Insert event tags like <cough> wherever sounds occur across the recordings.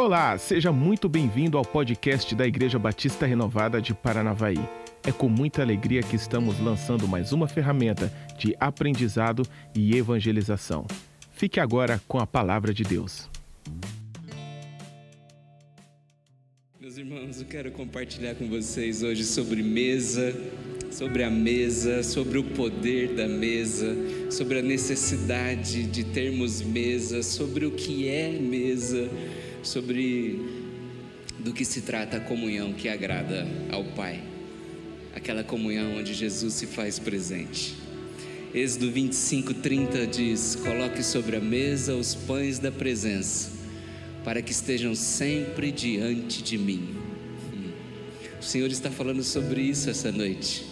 Olá, seja muito bem-vindo ao podcast da Igreja Batista Renovada de Paranavaí. É com muita alegria que estamos lançando mais uma ferramenta de aprendizado e evangelização. Fique agora com a palavra de Deus. Meus irmãos, eu quero compartilhar com vocês hoje sobre mesa, sobre a mesa, sobre o poder da mesa, sobre a necessidade de termos mesa, sobre o que é mesa, sobre do que se trata a comunhão que agrada ao Pai. Aquela comunhão onde Jesus se faz presente. Êxodo 25, 30 diz: Coloque sobre a mesa os pães da presença, para que estejam sempre diante de mim. Hum. O Senhor está falando sobre isso essa noite.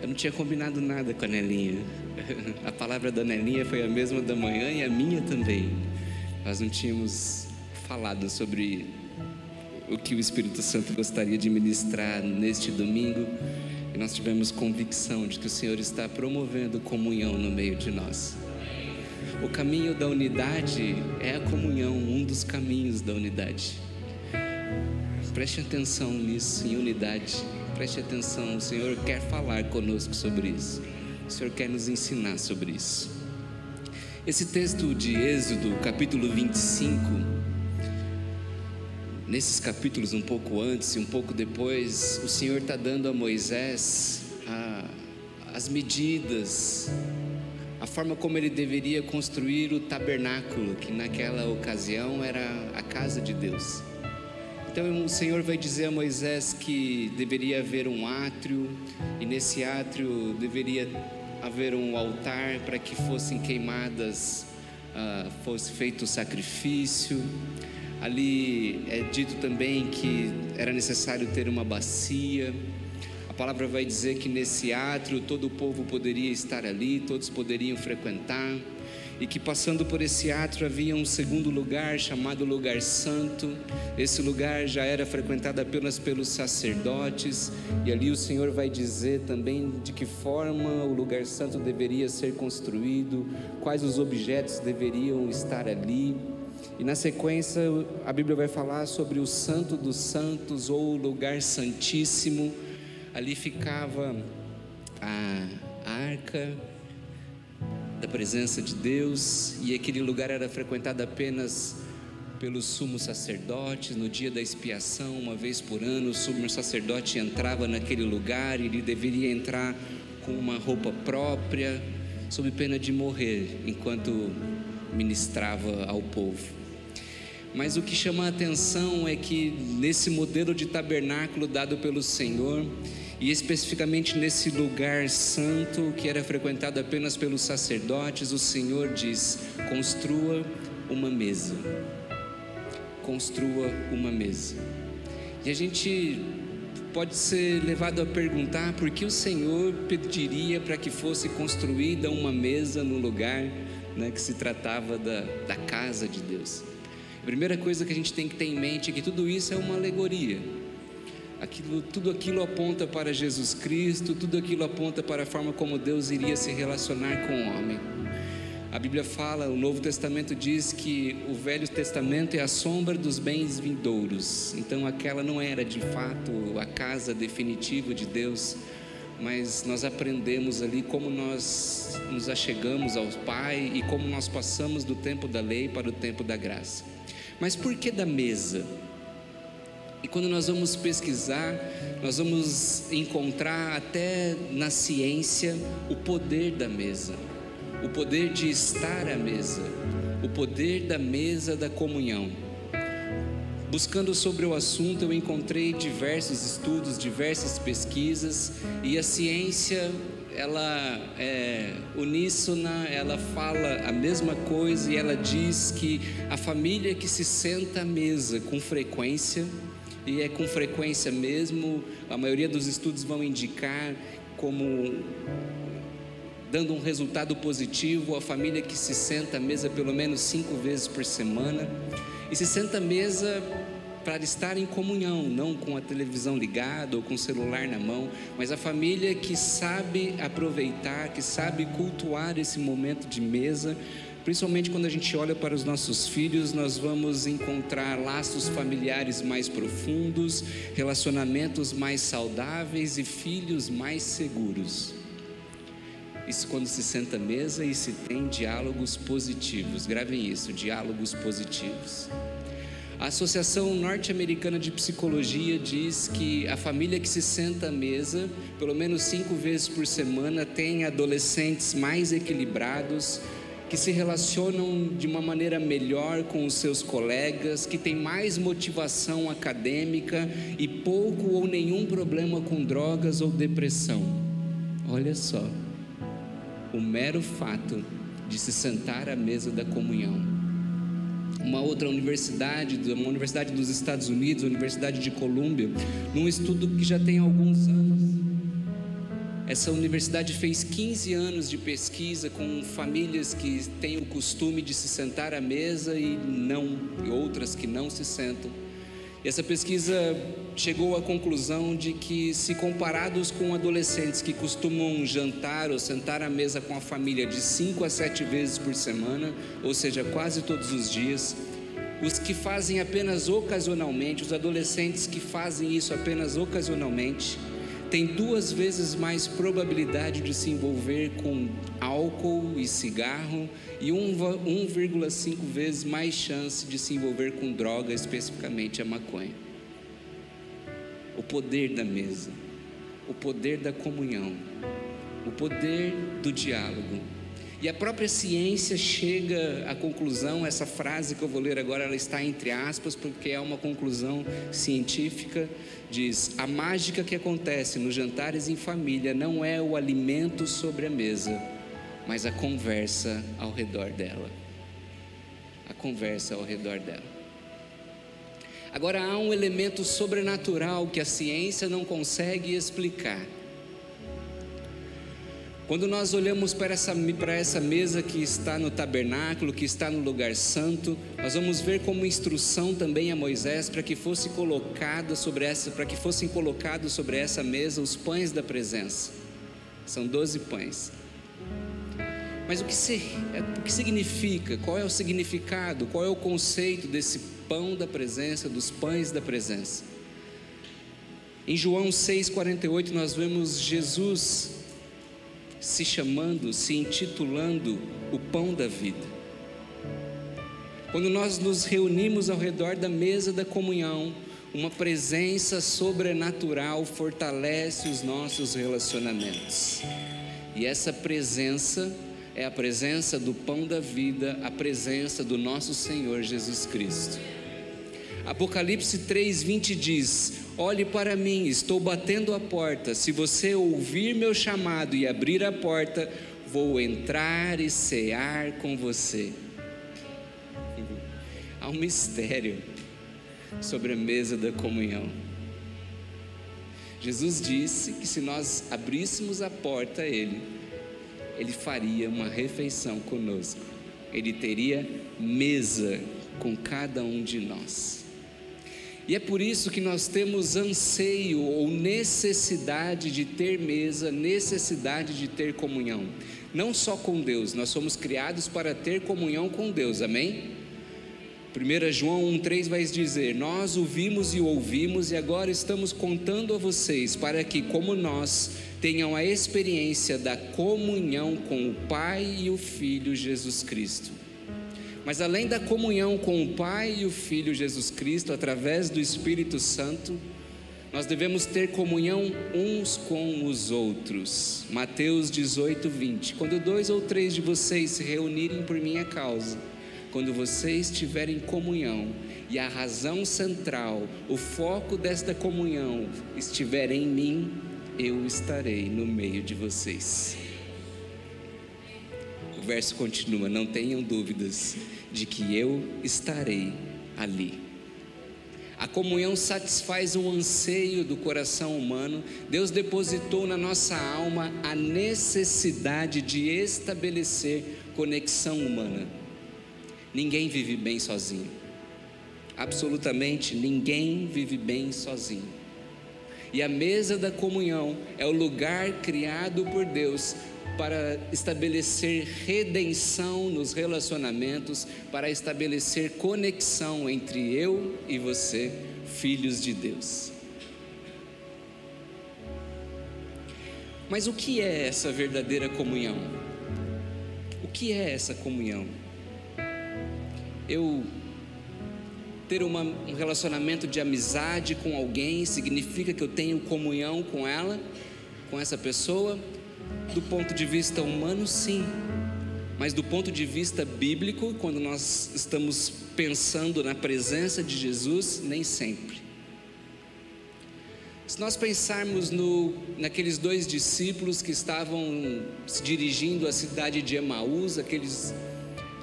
Eu não tinha combinado nada com a Nelinha. <laughs> A palavra da Nelinha foi a mesma da manhã e a minha também. Nós não tínhamos falado sobre o que o Espírito Santo gostaria de ministrar neste domingo. E nós tivemos convicção de que o Senhor está promovendo comunhão no meio de nós. O caminho da unidade é a comunhão, um dos caminhos da unidade. Preste atenção nisso, em unidade. Preste atenção, o Senhor quer falar conosco sobre isso. O Senhor quer nos ensinar sobre isso. Esse texto de Êxodo, capítulo 25, nesses capítulos um pouco antes e um pouco depois, o Senhor está dando a Moisés a, as medidas, a forma como ele deveria construir o tabernáculo, que naquela ocasião era a casa de Deus. Então o Senhor vai dizer a Moisés que deveria haver um átrio, e nesse átrio deveria haver um altar para que fossem queimadas, uh, fosse feito o sacrifício. Ali é dito também que era necessário ter uma bacia. A palavra vai dizer que nesse átrio todo o povo poderia estar ali, todos poderiam frequentar e que passando por esse átrio havia um segundo lugar chamado Lugar Santo. Esse lugar já era frequentado apenas pelos sacerdotes, e ali o Senhor vai dizer também de que forma o lugar santo deveria ser construído, quais os objetos deveriam estar ali. E na sequência, a Bíblia vai falar sobre o Santo dos Santos ou o lugar santíssimo. Ali ficava a arca da presença de Deus, e aquele lugar era frequentado apenas pelos sumos sacerdotes. No dia da expiação, uma vez por ano, o sumo sacerdote entrava naquele lugar e ele deveria entrar com uma roupa própria, sob pena de morrer enquanto ministrava ao povo. Mas o que chama a atenção é que nesse modelo de tabernáculo dado pelo Senhor, e especificamente nesse lugar santo que era frequentado apenas pelos sacerdotes, o Senhor diz: construa uma mesa. Construa uma mesa. E a gente pode ser levado a perguntar por que o Senhor pediria para que fosse construída uma mesa no lugar né, que se tratava da, da casa de Deus. Primeira coisa que a gente tem que ter em mente é que tudo isso é uma alegoria Aquilo, tudo aquilo aponta para Jesus Cristo, tudo aquilo aponta para a forma como Deus iria se relacionar com o homem. A Bíblia fala, o Novo Testamento diz que o Velho Testamento é a sombra dos bens vindouros. Então aquela não era de fato a casa definitiva de Deus, mas nós aprendemos ali como nós nos achegamos ao Pai e como nós passamos do tempo da lei para o tempo da graça. Mas por que da mesa? E quando nós vamos pesquisar, nós vamos encontrar até na ciência o poder da mesa, o poder de estar à mesa, o poder da mesa da comunhão. Buscando sobre o assunto, eu encontrei diversos estudos, diversas pesquisas, e a ciência, ela é uníssona, ela fala a mesma coisa e ela diz que a família que se senta à mesa com frequência, e é com frequência mesmo, a maioria dos estudos vão indicar como dando um resultado positivo a família que se senta à mesa pelo menos cinco vezes por semana e se senta à mesa para estar em comunhão, não com a televisão ligada ou com o celular na mão, mas a família que sabe aproveitar, que sabe cultuar esse momento de mesa Principalmente quando a gente olha para os nossos filhos, nós vamos encontrar laços familiares mais profundos, relacionamentos mais saudáveis e filhos mais seguros. Isso quando se senta à mesa e se tem diálogos positivos. Gravem isso, diálogos positivos. A Associação Norte-Americana de Psicologia diz que a família que se senta à mesa, pelo menos cinco vezes por semana, tem adolescentes mais equilibrados, que se relacionam de uma maneira melhor com os seus colegas, que têm mais motivação acadêmica e pouco ou nenhum problema com drogas ou depressão. Olha só, o mero fato de se sentar à mesa da comunhão uma outra universidade, uma universidade dos Estados Unidos, a Universidade de Colômbia, num estudo que já tem alguns anos. Essa universidade fez 15 anos de pesquisa com famílias que têm o costume de se sentar à mesa e não, e outras que não se sentam. Essa pesquisa chegou à conclusão de que, se comparados com adolescentes que costumam jantar ou sentar à mesa com a família de 5 a 7 vezes por semana, ou seja, quase todos os dias, os que fazem apenas ocasionalmente, os adolescentes que fazem isso apenas ocasionalmente, têm duas vezes mais probabilidade de se envolver com álcool e cigarro e 1,5 vezes mais chance de se envolver com droga, especificamente a maconha. O poder da mesa, o poder da comunhão, o poder do diálogo e a própria ciência chega à conclusão, essa frase que eu vou ler agora, ela está entre aspas, porque é uma conclusão científica, diz: "A mágica que acontece nos jantares em família não é o alimento sobre a mesa, mas a conversa ao redor dela." A conversa ao redor dela. Agora há um elemento sobrenatural que a ciência não consegue explicar quando nós olhamos para essa, para essa mesa que está no tabernáculo, que está no lugar santo, nós vamos ver como instrução também a Moisés para que fosse colocada sobre essa, para que fossem colocados sobre essa mesa os pães da presença. São doze pães. Mas o que, se, o que significa? Qual é o significado? Qual é o conceito desse pão da presença, dos pães da presença? Em João 6,48 nós vemos Jesus se chamando, se intitulando o pão da vida. Quando nós nos reunimos ao redor da mesa da comunhão, uma presença sobrenatural fortalece os nossos relacionamentos. E essa presença é a presença do pão da vida, a presença do nosso Senhor Jesus Cristo. Apocalipse 3:20 diz: Olhe para mim, estou batendo a porta. Se você ouvir meu chamado e abrir a porta, vou entrar e cear com você. Há um mistério sobre a mesa da comunhão. Jesus disse que se nós abríssemos a porta a Ele, Ele faria uma refeição conosco. Ele teria mesa com cada um de nós. E é por isso que nós temos anseio ou necessidade de ter mesa, necessidade de ter comunhão. Não só com Deus, nós somos criados para ter comunhão com Deus, amém? 1 João 1,3 vai dizer: Nós o vimos e ouvimos, e agora estamos contando a vocês, para que, como nós, tenham a experiência da comunhão com o Pai e o Filho Jesus Cristo. Mas além da comunhão com o Pai e o Filho Jesus Cristo através do Espírito Santo, nós devemos ter comunhão uns com os outros. Mateus 18, 20. Quando dois ou três de vocês se reunirem por minha causa, quando vocês tiverem comunhão, e a razão central, o foco desta comunhão estiver em mim, eu estarei no meio de vocês. O verso continua: não tenham dúvidas de que eu estarei ali. A comunhão satisfaz um anseio do coração humano. Deus depositou na nossa alma a necessidade de estabelecer conexão humana. Ninguém vive bem sozinho. Absolutamente ninguém vive bem sozinho. E a mesa da comunhão é o lugar criado por Deus para estabelecer redenção nos relacionamentos, para estabelecer conexão entre eu e você, filhos de Deus. Mas o que é essa verdadeira comunhão? O que é essa comunhão? Eu ter uma, um relacionamento de amizade com alguém significa que eu tenho comunhão com ela, com essa pessoa? Do ponto de vista humano, sim. Mas do ponto de vista bíblico, quando nós estamos pensando na presença de Jesus, nem sempre. Se nós pensarmos no, naqueles dois discípulos que estavam se dirigindo à cidade de Emaús, aqueles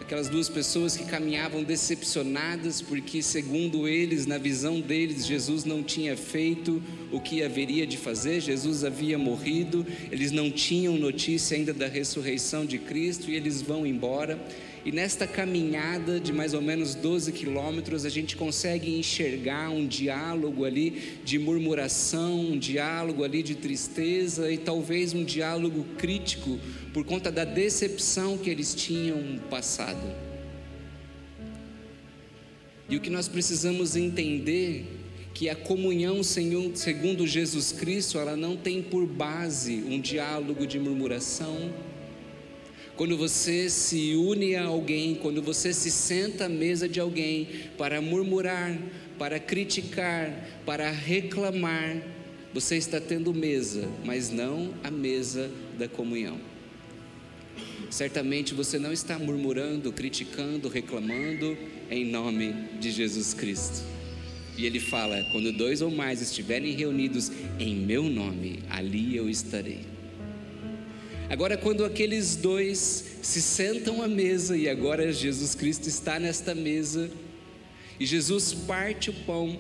aquelas duas pessoas que caminhavam decepcionadas porque, segundo eles, na visão deles, Jesus não tinha feito o que haveria de fazer, Jesus havia morrido, eles não tinham notícia ainda da ressurreição de Cristo e eles vão embora. E nesta caminhada de mais ou menos 12 quilômetros, a gente consegue enxergar um diálogo ali de murmuração, um diálogo ali de tristeza e talvez um diálogo crítico por conta da decepção que eles tinham passado. E o que nós precisamos entender que a comunhão segundo Jesus Cristo, ela não tem por base um diálogo de murmuração, quando você se une a alguém, quando você se senta à mesa de alguém para murmurar, para criticar, para reclamar, você está tendo mesa, mas não a mesa da comunhão. Certamente você não está murmurando, criticando, reclamando em nome de Jesus Cristo. E ele fala: quando dois ou mais estiverem reunidos em meu nome, ali eu estarei. Agora, quando aqueles dois se sentam à mesa, e agora Jesus Cristo está nesta mesa, e Jesus parte o pão,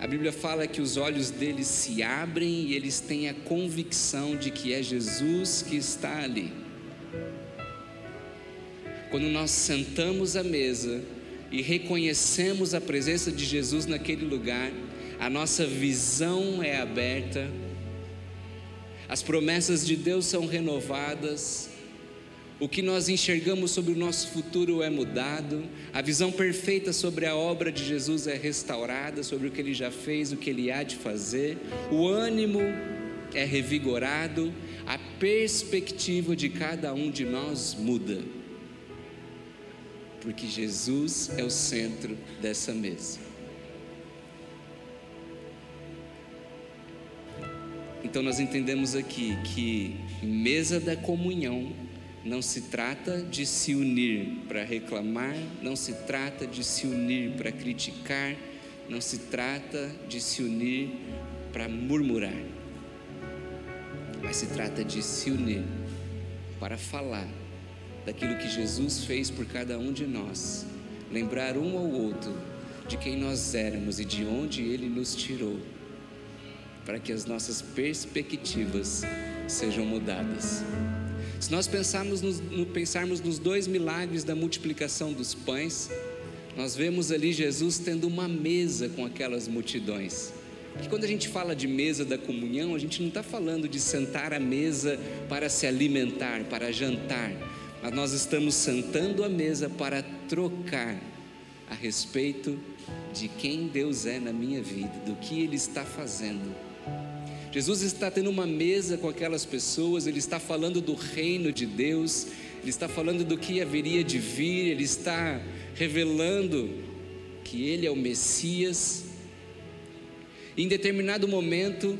a Bíblia fala que os olhos deles se abrem e eles têm a convicção de que é Jesus que está ali. Quando nós sentamos à mesa e reconhecemos a presença de Jesus naquele lugar, a nossa visão é aberta as promessas de Deus são renovadas, o que nós enxergamos sobre o nosso futuro é mudado, a visão perfeita sobre a obra de Jesus é restaurada, sobre o que ele já fez, o que ele há de fazer, o ânimo é revigorado, a perspectiva de cada um de nós muda, porque Jesus é o centro dessa mesa. Então nós entendemos aqui que mesa da comunhão não se trata de se unir para reclamar, não se trata de se unir para criticar, não se trata de se unir para murmurar, mas se trata de se unir para falar daquilo que Jesus fez por cada um de nós, lembrar um ao outro de quem nós éramos e de onde Ele nos tirou para que as nossas perspectivas sejam mudadas. Se nós pensarmos nos, no, pensarmos nos dois milagres da multiplicação dos pães, nós vemos ali Jesus tendo uma mesa com aquelas multidões. Porque quando a gente fala de mesa da comunhão, a gente não está falando de sentar à mesa para se alimentar, para jantar, mas nós estamos sentando à mesa para trocar a respeito de quem Deus é na minha vida, do que Ele está fazendo. Jesus está tendo uma mesa com aquelas pessoas, ele está falando do reino de Deus, ele está falando do que haveria de vir, ele está revelando que ele é o Messias. em determinado momento,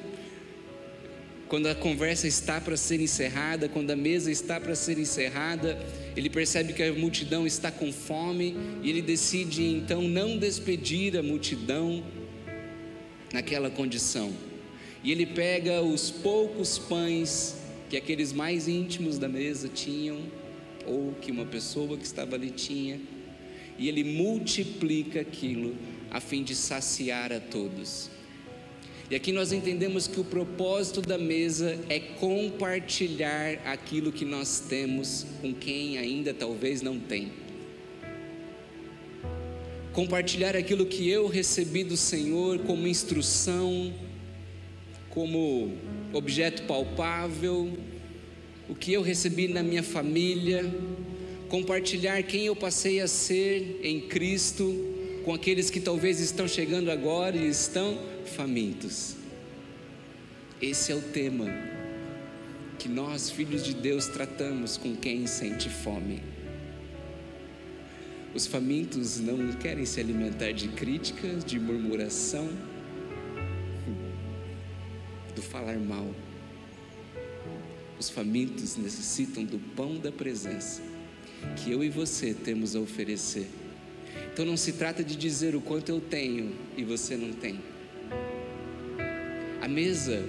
quando a conversa está para ser encerrada, quando a mesa está para ser encerrada, ele percebe que a multidão está com fome e ele decide então não despedir a multidão naquela condição e ele pega os poucos pães que aqueles mais íntimos da mesa tinham, ou que uma pessoa que estava ali tinha, e ele multiplica aquilo a fim de saciar a todos. E aqui nós entendemos que o propósito da mesa é compartilhar aquilo que nós temos com quem ainda talvez não tem. Compartilhar aquilo que eu recebi do Senhor como instrução, como objeto palpável, o que eu recebi na minha família, compartilhar quem eu passei a ser em Cristo com aqueles que talvez estão chegando agora e estão famintos. Esse é o tema que nós, filhos de Deus, tratamos com quem sente fome. Os famintos não querem se alimentar de críticas, de murmuração, do falar mal. Os famintos necessitam do pão da presença que eu e você temos a oferecer. Então não se trata de dizer o quanto eu tenho e você não tem. A mesa,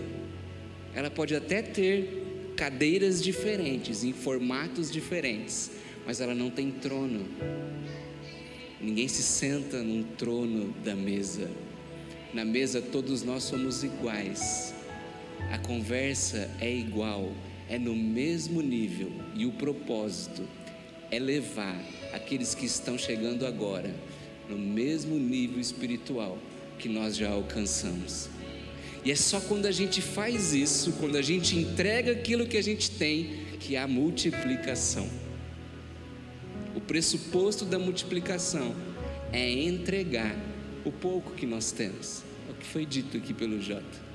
ela pode até ter cadeiras diferentes, em formatos diferentes, mas ela não tem trono. Ninguém se senta num trono da mesa. Na mesa todos nós somos iguais. A conversa é igual, é no mesmo nível e o propósito é levar aqueles que estão chegando agora no mesmo nível espiritual que nós já alcançamos. E é só quando a gente faz isso, quando a gente entrega aquilo que a gente tem, que há multiplicação. O pressuposto da multiplicação é entregar o pouco que nós temos. É o que foi dito aqui pelo Jota.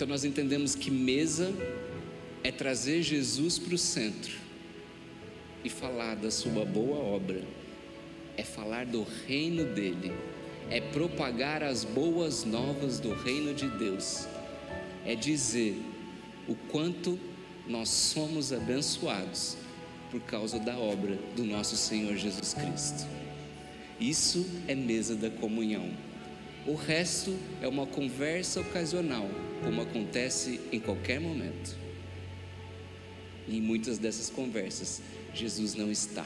Então nós entendemos que mesa é trazer Jesus para o centro e falar da sua boa obra, é falar do reino dele, é propagar as boas novas do reino de Deus, é dizer o quanto nós somos abençoados por causa da obra do nosso Senhor Jesus Cristo. Isso é mesa da comunhão. O resto é uma conversa ocasional, como acontece em qualquer momento. E em muitas dessas conversas, Jesus não está.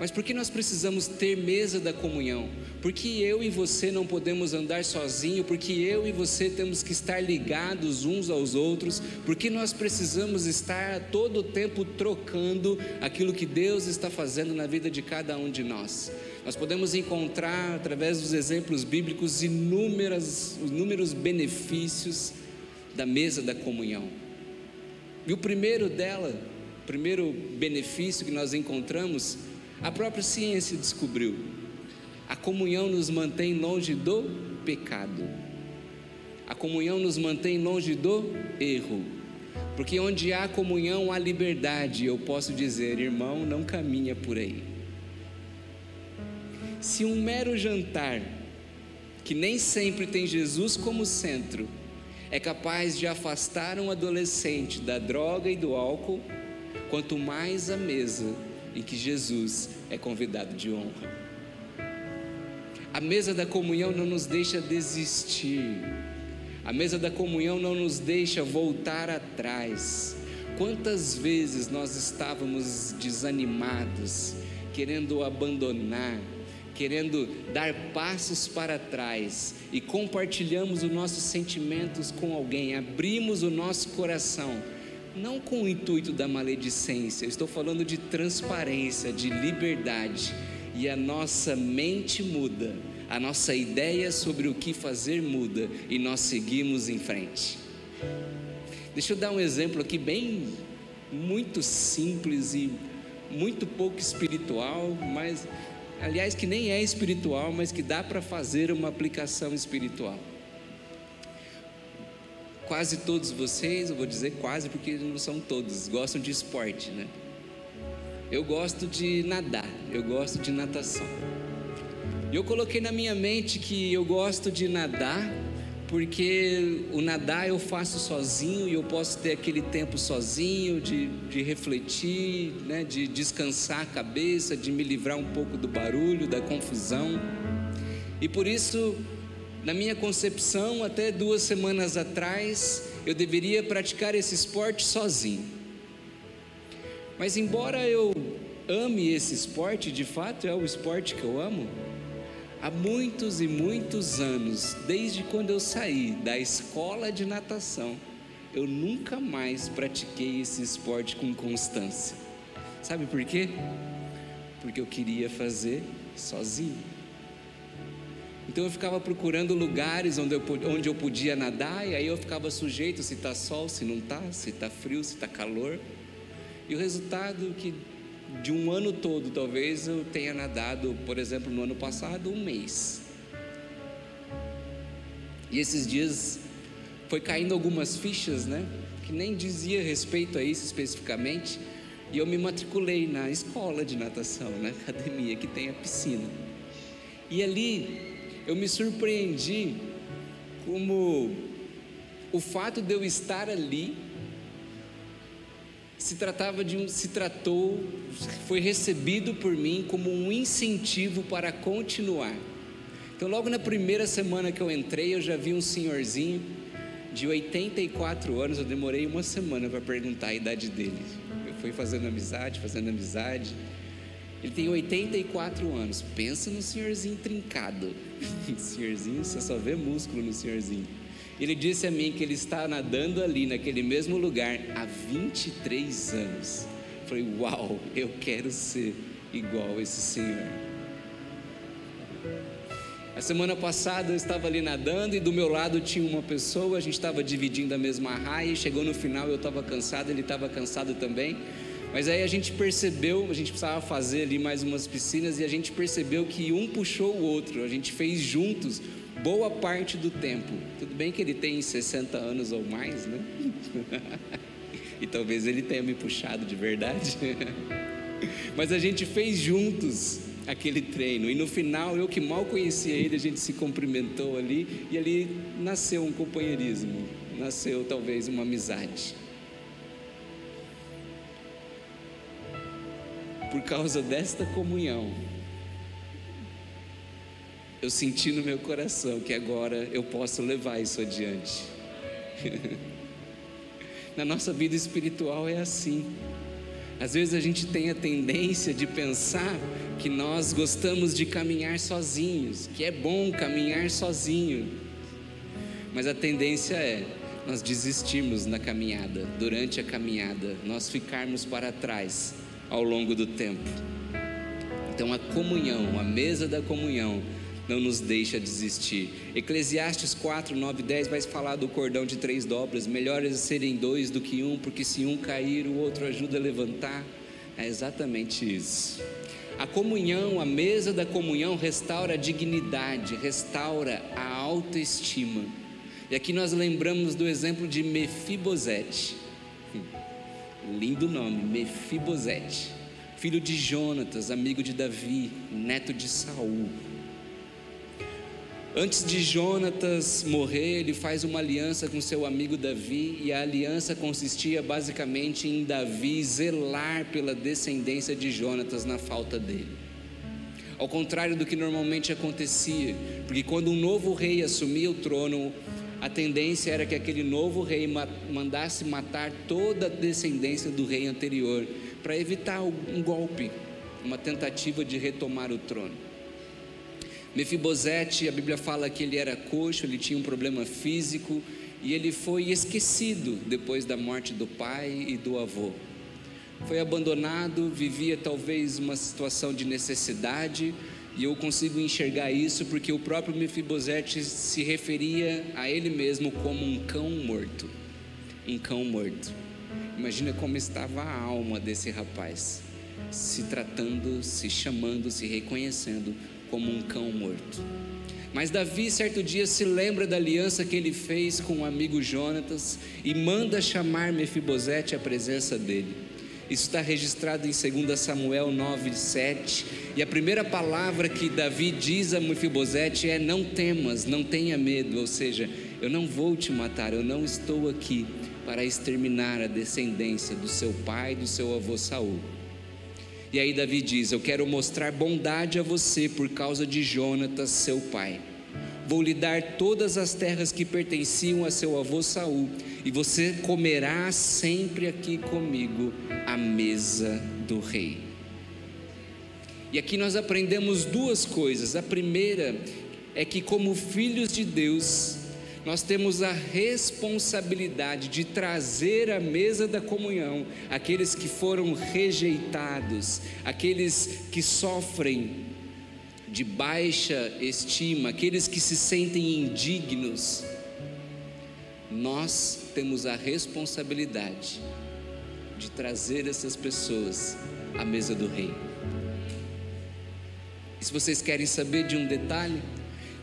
Mas por que nós precisamos ter mesa da comunhão? Porque eu e você não podemos andar sozinho, porque eu e você temos que estar ligados uns aos outros, porque nós precisamos estar todo o tempo trocando aquilo que Deus está fazendo na vida de cada um de nós. Nós podemos encontrar, através dos exemplos bíblicos, inúmeras, inúmeros benefícios da mesa da comunhão. E o primeiro dela, o primeiro benefício que nós encontramos, a própria ciência descobriu. A comunhão nos mantém longe do pecado. A comunhão nos mantém longe do erro. Porque onde há comunhão há liberdade. Eu posso dizer, irmão, não caminha por aí. Se um mero jantar, que nem sempre tem Jesus como centro, é capaz de afastar um adolescente da droga e do álcool, quanto mais a mesa em que Jesus é convidado de honra. A mesa da comunhão não nos deixa desistir, a mesa da comunhão não nos deixa voltar atrás. Quantas vezes nós estávamos desanimados, querendo abandonar, querendo dar passos para trás e compartilhamos os nossos sentimentos com alguém, abrimos o nosso coração, não com o intuito da maledicência, estou falando de transparência, de liberdade, e a nossa mente muda, a nossa ideia sobre o que fazer muda e nós seguimos em frente. Deixa eu dar um exemplo aqui bem muito simples e muito pouco espiritual, mas aliás, que nem é espiritual, mas que dá para fazer uma aplicação espiritual. Quase todos vocês, eu vou dizer quase porque não são todos, gostam de esporte, né? Eu gosto de nadar, eu gosto de natação. E eu coloquei na minha mente que eu gosto de nadar porque o nadar eu faço sozinho e eu posso ter aquele tempo sozinho de, de refletir, né, de descansar a cabeça, de me livrar um pouco do barulho, da confusão. E por isso, na minha concepção, até duas semanas atrás, eu deveria praticar esse esporte sozinho. Mas embora eu ame esse esporte, de fato é o esporte que eu amo, há muitos e muitos anos, desde quando eu saí da escola de natação, eu nunca mais pratiquei esse esporte com constância. Sabe por quê? Porque eu queria fazer sozinho. Então eu ficava procurando lugares onde eu, onde eu podia nadar, e aí eu ficava sujeito se está sol, se não está, se está frio, se está calor. E o resultado que de um ano todo, talvez eu tenha nadado, por exemplo, no ano passado, um mês. E esses dias foi caindo algumas fichas, né? Que nem dizia respeito a isso especificamente. E eu me matriculei na escola de natação, na academia que tem a piscina. E ali eu me surpreendi como o fato de eu estar ali se tratava de um, se tratou, foi recebido por mim como um incentivo para continuar. Então, logo na primeira semana que eu entrei, eu já vi um senhorzinho de 84 anos. Eu demorei uma semana para perguntar a idade dele. Eu fui fazendo amizade, fazendo amizade. Ele tem 84 anos. Pensa no senhorzinho trincado. <laughs> senhorzinho, você só vê músculo no senhorzinho. Ele disse a mim que ele está nadando ali, naquele mesmo lugar, há 23 anos. Eu falei, uau, eu quero ser igual esse senhor. A semana passada eu estava ali nadando e do meu lado tinha uma pessoa, a gente estava dividindo a mesma raia chegou no final eu estava cansado, ele estava cansado também. Mas aí a gente percebeu, a gente precisava fazer ali mais umas piscinas e a gente percebeu que um puxou o outro, a gente fez juntos boa parte do tempo. Tudo bem que ele tem 60 anos ou mais, né? <laughs> e talvez ele tenha me puxado de verdade. <laughs> Mas a gente fez juntos aquele treino e no final eu que mal conhecia ele, a gente se cumprimentou ali e ali nasceu um companheirismo, nasceu talvez uma amizade. Por causa desta comunhão, eu senti no meu coração que agora eu posso levar isso adiante. <laughs> Na nossa vida espiritual é assim. Às vezes a gente tem a tendência de pensar que nós gostamos de caminhar sozinhos, que é bom caminhar sozinho. Mas a tendência é nós desistirmos na caminhada, durante a caminhada, nós ficarmos para trás ao longo do tempo. Então a comunhão, a mesa da comunhão, não nos deixa desistir. Eclesiastes 4, 9 10 vai falar do cordão de três dobras. Melhores serem dois do que um, porque se um cair, o outro ajuda a levantar. É exatamente isso. A comunhão, a mesa da comunhão restaura a dignidade, restaura a autoestima. E aqui nós lembramos do exemplo de Mefibosete. Lindo nome, Mefibosete, filho de Jonatas, amigo de Davi, neto de Saul. Antes de Jonatas morrer, ele faz uma aliança com seu amigo Davi, e a aliança consistia basicamente em Davi zelar pela descendência de Jonatas na falta dele. Ao contrário do que normalmente acontecia, porque quando um novo rei assumia o trono, a tendência era que aquele novo rei mandasse matar toda a descendência do rei anterior, para evitar um golpe, uma tentativa de retomar o trono. Mefibosete, a Bíblia fala que ele era coxo, ele tinha um problema físico e ele foi esquecido depois da morte do pai e do avô. Foi abandonado, vivia talvez uma situação de necessidade, e eu consigo enxergar isso porque o próprio Mefibosete se referia a ele mesmo como um cão morto. Um cão morto. Imagina como estava a alma desse rapaz, se tratando, se chamando, se reconhecendo como um cão morto. Mas Davi, certo dia, se lembra da aliança que ele fez com o amigo Jonatas e manda chamar Mefibosete à presença dele. Isso está registrado em 2 Samuel 9, 7. E a primeira palavra que Davi diz a Mefibosete é: Não temas, não tenha medo. Ou seja, eu não vou te matar, eu não estou aqui para exterminar a descendência do seu pai, do seu avô Saul. E aí Davi diz: Eu quero mostrar bondade a você por causa de Jonatas, seu pai. Vou lhe dar todas as terras que pertenciam a seu avô Saul, e você comerá sempre aqui comigo à mesa do rei. E aqui nós aprendemos duas coisas. A primeira é que, como filhos de Deus, nós temos a responsabilidade de trazer à mesa da comunhão aqueles que foram rejeitados, aqueles que sofrem de baixa estima, aqueles que se sentem indignos, nós temos a responsabilidade de trazer essas pessoas à mesa do rei. E se vocês querem saber de um detalhe,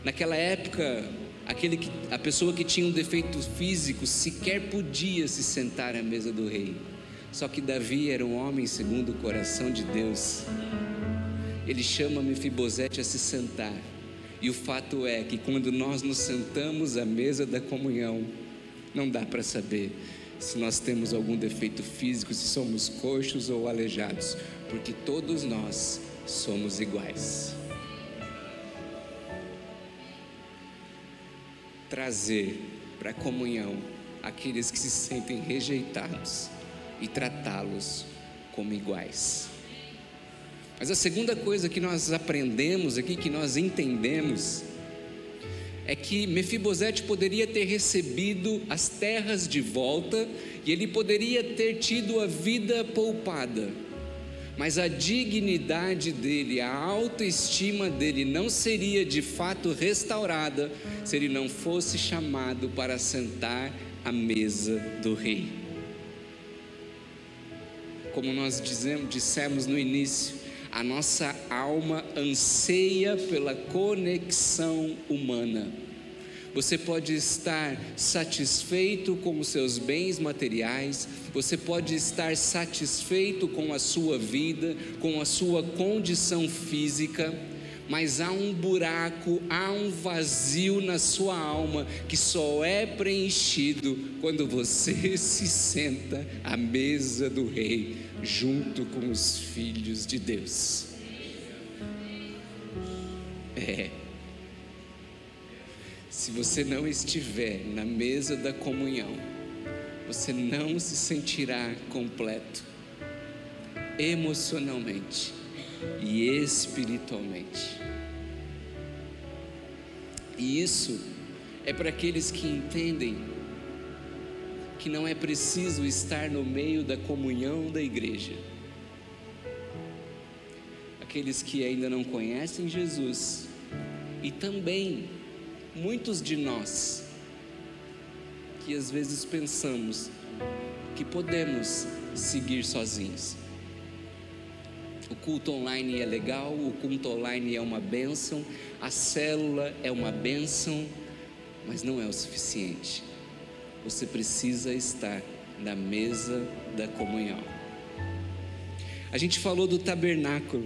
naquela época, aquele que, a pessoa que tinha um defeito físico sequer podia se sentar à mesa do rei. Só que Davi era um homem segundo o coração de Deus. Ele chama Mefibosete a se sentar. E o fato é que quando nós nos sentamos à mesa da comunhão, não dá para saber se nós temos algum defeito físico, se somos coxos ou aleijados, porque todos nós somos iguais. Trazer para a comunhão aqueles que se sentem rejeitados e tratá-los como iguais. Mas a segunda coisa que nós aprendemos aqui, que nós entendemos, é que Mefibosete poderia ter recebido as terras de volta e ele poderia ter tido a vida poupada. Mas a dignidade dele, a autoestima dele não seria de fato restaurada se ele não fosse chamado para sentar à mesa do rei. Como nós dizemos, dissemos no início, a nossa alma anseia pela conexão humana. Você pode estar satisfeito com os seus bens materiais, você pode estar satisfeito com a sua vida, com a sua condição física, mas há um buraco, há um vazio na sua alma que só é preenchido quando você <laughs> se senta à mesa do Rei, junto com os filhos de Deus. É. Se você não estiver na mesa da comunhão, você não se sentirá completo emocionalmente e espiritualmente. E isso é para aqueles que entendem que não é preciso estar no meio da comunhão da igreja. Aqueles que ainda não conhecem Jesus e também muitos de nós que às vezes pensamos que podemos seguir sozinhos. O culto online é legal, o culto online é uma bênção, a célula é uma bênção, mas não é o suficiente. Você precisa estar na mesa da comunhão. A gente falou do tabernáculo.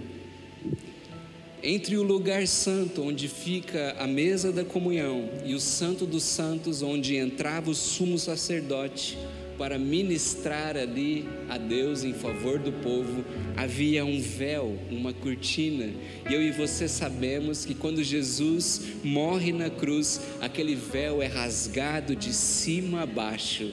Entre o lugar santo, onde fica a mesa da comunhão, e o santo dos santos, onde entrava o sumo sacerdote, para ministrar ali a Deus em favor do povo, havia um véu, uma cortina. E eu e você sabemos que quando Jesus morre na cruz, aquele véu é rasgado de cima a baixo.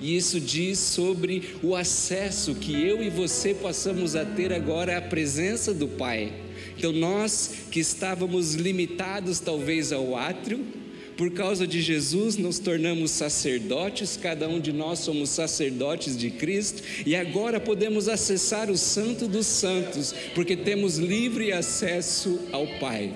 E isso diz sobre o acesso que eu e você possamos a ter agora à presença do Pai. Então, nós que estávamos limitados talvez ao átrio, por causa de Jesus, nos tornamos sacerdotes, cada um de nós somos sacerdotes de Cristo, e agora podemos acessar o Santo dos Santos, porque temos livre acesso ao Pai.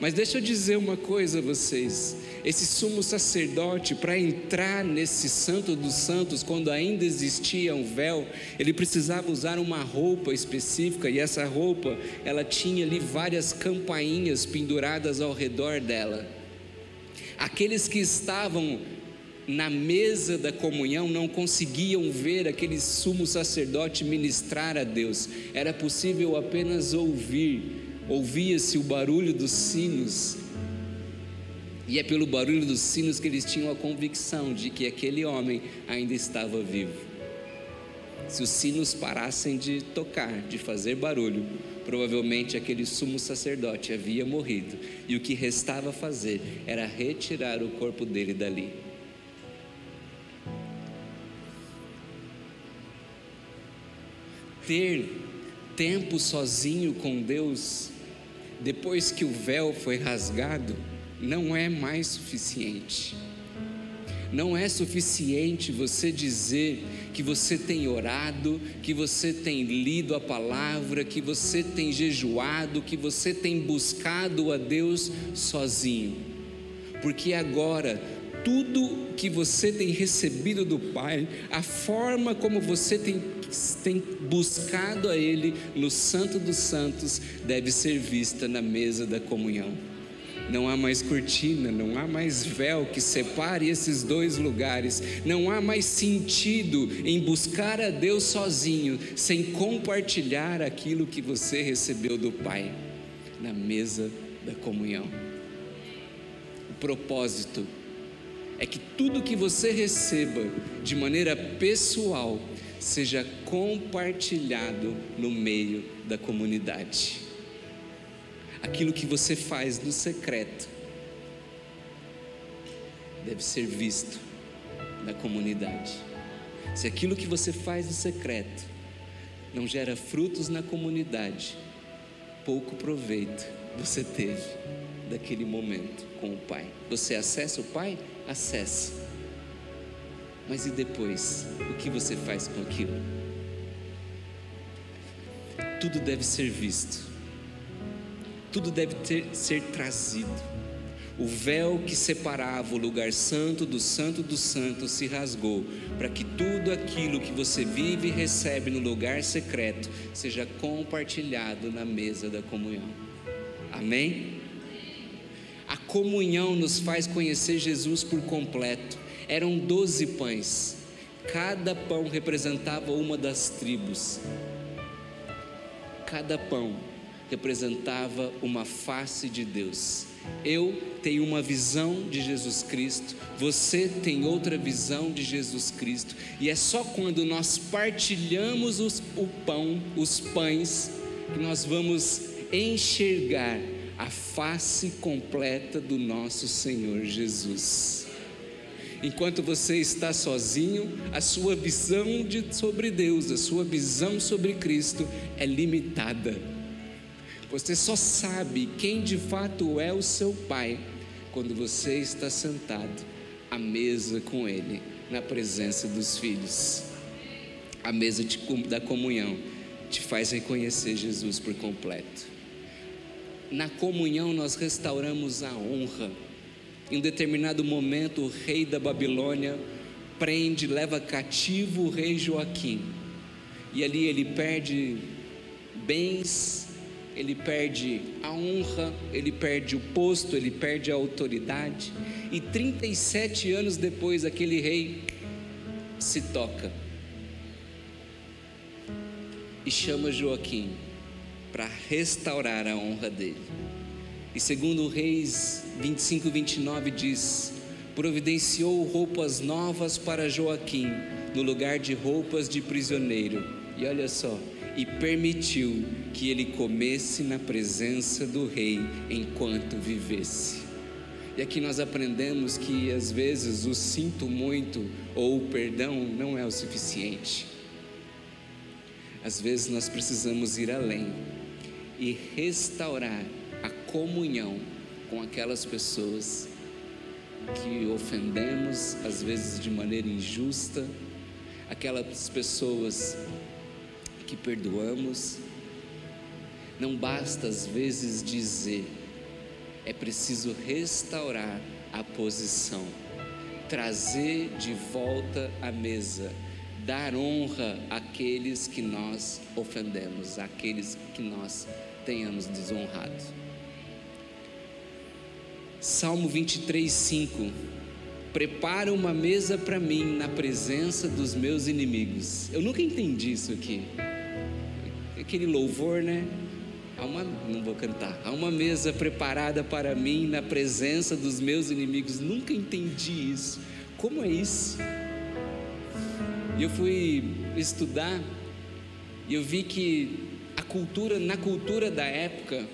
Mas deixa eu dizer uma coisa a vocês: esse sumo sacerdote, para entrar nesse Santo dos Santos, quando ainda existia um véu, ele precisava usar uma roupa específica, e essa roupa, ela tinha ali várias campainhas penduradas ao redor dela. Aqueles que estavam na mesa da comunhão não conseguiam ver aquele sumo sacerdote ministrar a Deus, era possível apenas ouvir, ouvia-se o barulho dos sinos, e é pelo barulho dos sinos que eles tinham a convicção de que aquele homem ainda estava vivo. Se os sinos parassem de tocar, de fazer barulho, provavelmente aquele sumo sacerdote havia morrido e o que restava fazer era retirar o corpo dele dali. Ter tempo sozinho com Deus, depois que o véu foi rasgado, não é mais suficiente. Não é suficiente você dizer que você tem orado, que você tem lido a palavra, que você tem jejuado, que você tem buscado a Deus sozinho. Porque agora tudo que você tem recebido do Pai, a forma como você tem, tem buscado a Ele no Santo dos Santos, deve ser vista na mesa da comunhão não há mais cortina, não há mais véu que separe esses dois lugares, não há mais sentido em buscar a Deus sozinho, sem compartilhar aquilo que você recebeu do Pai na mesa da comunhão. O propósito é que tudo que você receba de maneira pessoal seja compartilhado no meio da comunidade aquilo que você faz no secreto deve ser visto na comunidade. Se aquilo que você faz no secreto não gera frutos na comunidade, pouco proveito você teve daquele momento com o Pai. Você acessa o Pai? Acessa. Mas e depois? O que você faz com aquilo? Tudo deve ser visto tudo deve ter, ser trazido. O véu que separava o lugar santo do santo dos santos se rasgou, para que tudo aquilo que você vive e recebe no lugar secreto seja compartilhado na mesa da comunhão. Amém? A comunhão nos faz conhecer Jesus por completo. Eram doze pães, cada pão representava uma das tribos. Cada pão representava uma face de Deus. Eu tenho uma visão de Jesus Cristo, você tem outra visão de Jesus Cristo, e é só quando nós partilhamos os, o pão, os pães, que nós vamos enxergar a face completa do nosso Senhor Jesus. Enquanto você está sozinho, a sua visão de, sobre Deus, a sua visão sobre Cristo é limitada você só sabe quem de fato é o seu pai quando você está sentado à mesa com ele, na presença dos filhos. A mesa de, da comunhão te faz reconhecer Jesus por completo. Na comunhão nós restauramos a honra. Em um determinado momento, o rei da Babilônia prende, leva cativo o rei Joaquim. E ali ele perde bens, ele perde a honra, ele perde o posto, ele perde a autoridade. E 37 anos depois, aquele rei se toca e chama Joaquim para restaurar a honra dele. E segundo Reis 25, 29 diz: providenciou roupas novas para Joaquim, no lugar de roupas de prisioneiro. E olha só, e permitiu que ele comesse na presença do rei enquanto vivesse. E aqui nós aprendemos que às vezes o sinto muito ou o perdão não é o suficiente. Às vezes nós precisamos ir além e restaurar a comunhão com aquelas pessoas que ofendemos, às vezes de maneira injusta, aquelas pessoas que perdoamos. Não basta às vezes dizer, é preciso restaurar a posição, trazer de volta a mesa, dar honra àqueles que nós ofendemos, àqueles que nós tenhamos desonrado. Salmo 23, 5 prepara uma mesa para mim na presença dos meus inimigos. Eu nunca entendi isso aqui aquele louvor, né? Há uma, não vou cantar. Há uma mesa preparada para mim na presença dos meus inimigos. Nunca entendi isso. Como é isso? E eu fui estudar e eu vi que a cultura, na cultura da época,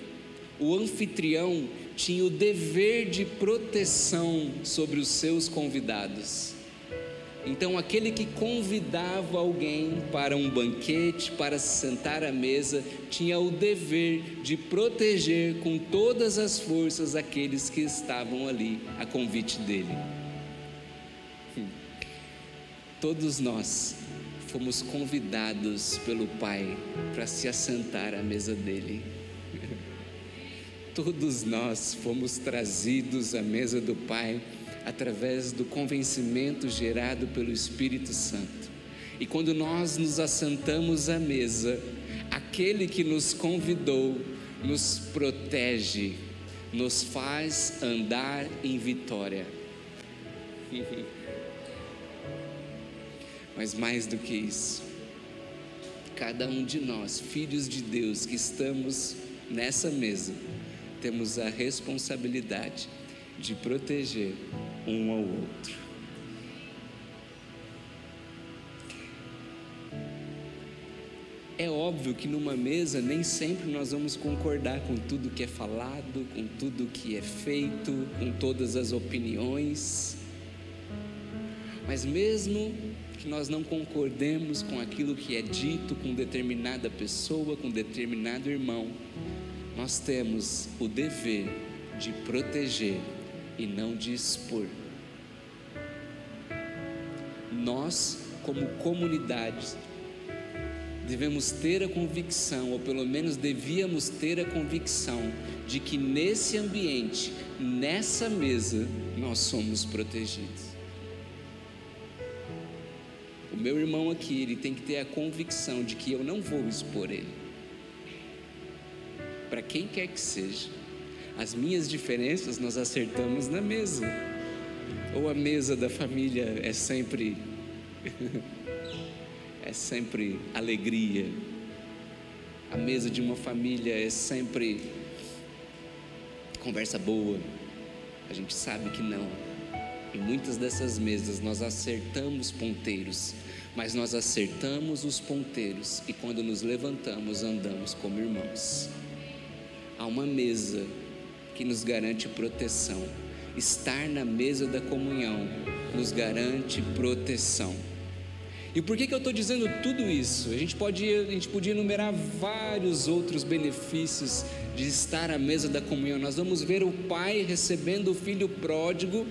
o anfitrião tinha o dever de proteção sobre os seus convidados. Então, aquele que convidava alguém para um banquete, para se sentar à mesa, tinha o dever de proteger com todas as forças aqueles que estavam ali a convite dele. todos nós fomos convidados pelo Pai para se assentar à mesa dele. <laughs> Todos nós fomos trazidos à mesa do Pai através do convencimento gerado pelo Espírito Santo. E quando nós nos assentamos à mesa, aquele que nos convidou nos protege, nos faz andar em vitória. <laughs> Mas mais do que isso, cada um de nós, filhos de Deus que estamos nessa mesa, temos a responsabilidade de proteger um ao outro. É óbvio que numa mesa nem sempre nós vamos concordar com tudo que é falado, com tudo que é feito, com todas as opiniões. Mas mesmo que nós não concordemos com aquilo que é dito com determinada pessoa, com determinado irmão, nós temos o dever de proteger e não de expor. Nós, como comunidade, devemos ter a convicção, ou pelo menos devíamos ter a convicção, de que nesse ambiente, nessa mesa, nós somos protegidos. O meu irmão aqui, ele tem que ter a convicção de que eu não vou expor ele. Para quem quer que seja. As minhas diferenças nós acertamos na mesa. Ou a mesa da família é sempre <laughs> é sempre alegria. A mesa de uma família é sempre conversa boa. A gente sabe que não. Em muitas dessas mesas nós acertamos ponteiros, mas nós acertamos os ponteiros e quando nos levantamos andamos como irmãos. Há uma mesa que nos garante proteção. Estar na mesa da comunhão nos garante proteção. E por que, que eu estou dizendo tudo isso? A gente, pode, a gente podia enumerar vários outros benefícios de estar à mesa da comunhão. Nós vamos ver o pai recebendo o filho pródigo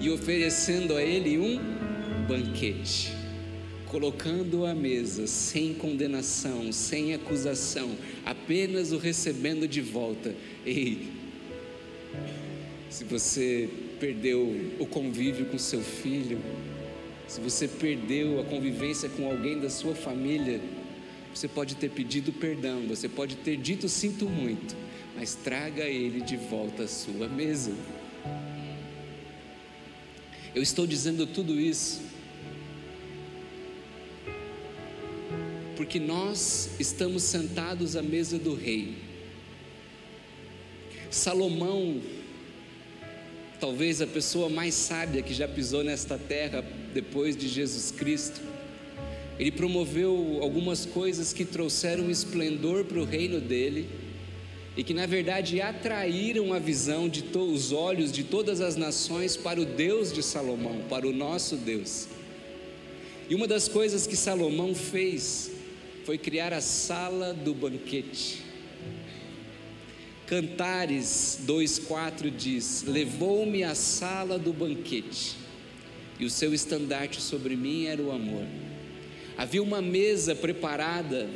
e oferecendo a ele um banquete, colocando-o à mesa sem condenação, sem acusação, apenas o recebendo de volta. Ei, se você perdeu o convívio com seu filho, se você perdeu a convivência com alguém da sua família, você pode ter pedido perdão, você pode ter dito sinto muito, mas traga ele de volta à sua mesa. Eu estou dizendo tudo isso porque nós estamos sentados à mesa do rei. Salomão talvez a pessoa mais sábia que já pisou nesta terra depois de Jesus Cristo. Ele promoveu algumas coisas que trouxeram esplendor para o reino dele e que na verdade atraíram a visão de os olhos de todas as nações para o Deus de Salomão, para o nosso Deus. E uma das coisas que Salomão fez foi criar a sala do banquete. Cantares 2,4 diz: Levou-me à sala do banquete, e o seu estandarte sobre mim era o amor. Havia uma mesa preparada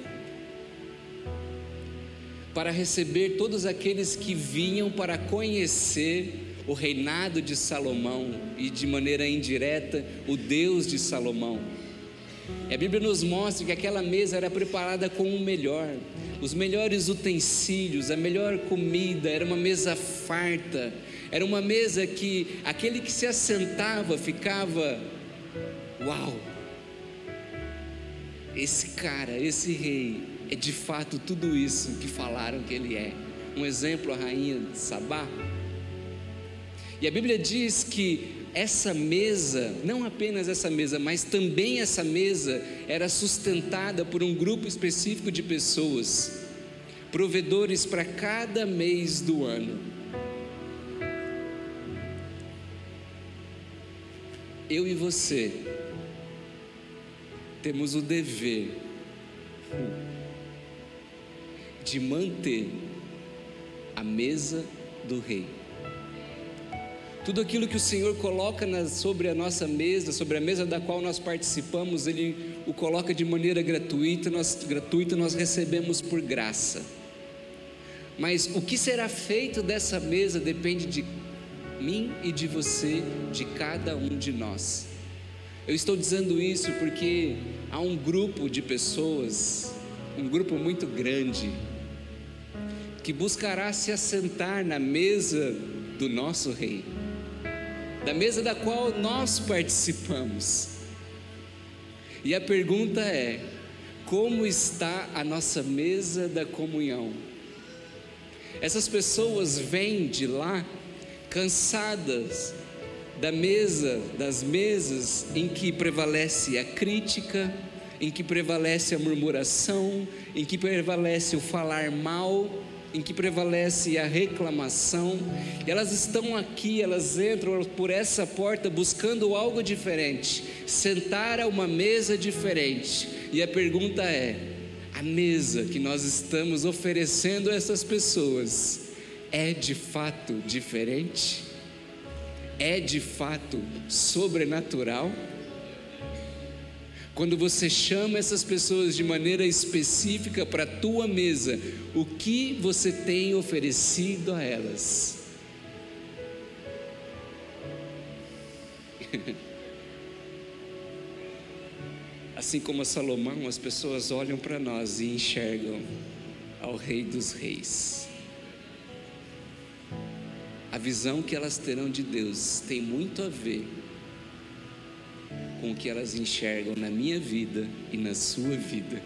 para receber todos aqueles que vinham para conhecer o reinado de Salomão e, de maneira indireta, o Deus de Salomão. E a Bíblia nos mostra que aquela mesa era preparada com o melhor os melhores utensílios, a melhor comida, era uma mesa farta, era uma mesa que aquele que se assentava ficava, uau, esse cara, esse rei, é de fato tudo isso que falaram que ele é. Um exemplo, a rainha de Sabá. E a Bíblia diz que essa mesa, não apenas essa mesa, mas também essa mesa era sustentada por um grupo específico de pessoas, provedores para cada mês do ano. Eu e você temos o dever de manter a mesa do rei. Tudo aquilo que o Senhor coloca na, sobre a nossa mesa, sobre a mesa da qual nós participamos, Ele o coloca de maneira gratuita, nós, gratuita, nós recebemos por graça. Mas o que será feito dessa mesa depende de mim e de você, de cada um de nós. Eu estou dizendo isso porque há um grupo de pessoas, um grupo muito grande, que buscará se assentar na mesa do nosso Rei da mesa da qual nós participamos. E a pergunta é: como está a nossa mesa da comunhão? Essas pessoas vêm de lá cansadas da mesa, das mesas em que prevalece a crítica, em que prevalece a murmuração, em que prevalece o falar mal, em que prevalece a reclamação. Elas estão aqui, elas entram por essa porta buscando algo diferente, sentar a uma mesa diferente. E a pergunta é: a mesa que nós estamos oferecendo a essas pessoas é de fato diferente? É de fato sobrenatural? Quando você chama essas pessoas de maneira específica para a tua mesa, o que você tem oferecido a elas? <laughs> Assim como a Salomão, as pessoas olham para nós e enxergam ao Rei dos Reis. A visão que elas terão de Deus tem muito a ver com o que elas enxergam na minha vida e na sua vida.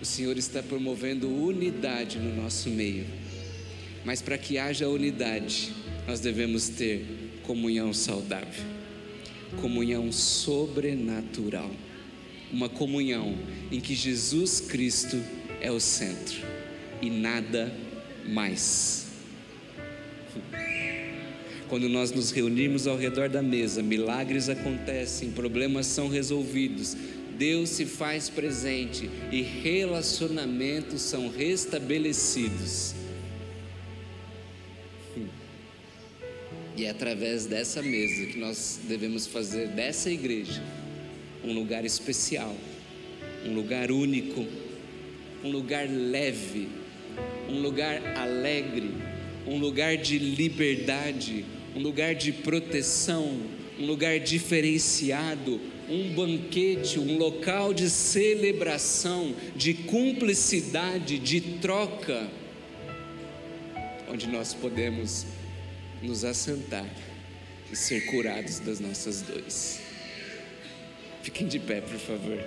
O Senhor está promovendo unidade no nosso meio, mas para que haja unidade, nós devemos ter comunhão saudável, comunhão sobrenatural, uma comunhão em que Jesus Cristo é o centro e nada mais. Quando nós nos reunimos ao redor da mesa, milagres acontecem, problemas são resolvidos, Deus se faz presente e relacionamentos são restabelecidos. E é através dessa mesa que nós devemos fazer dessa igreja um lugar especial, um lugar único, um lugar leve, um lugar alegre, um lugar de liberdade, um lugar de proteção, um lugar diferenciado, um banquete, um local de celebração, de cumplicidade, de troca, onde nós podemos nos assentar e ser curados das nossas dores. Fiquem de pé, por favor.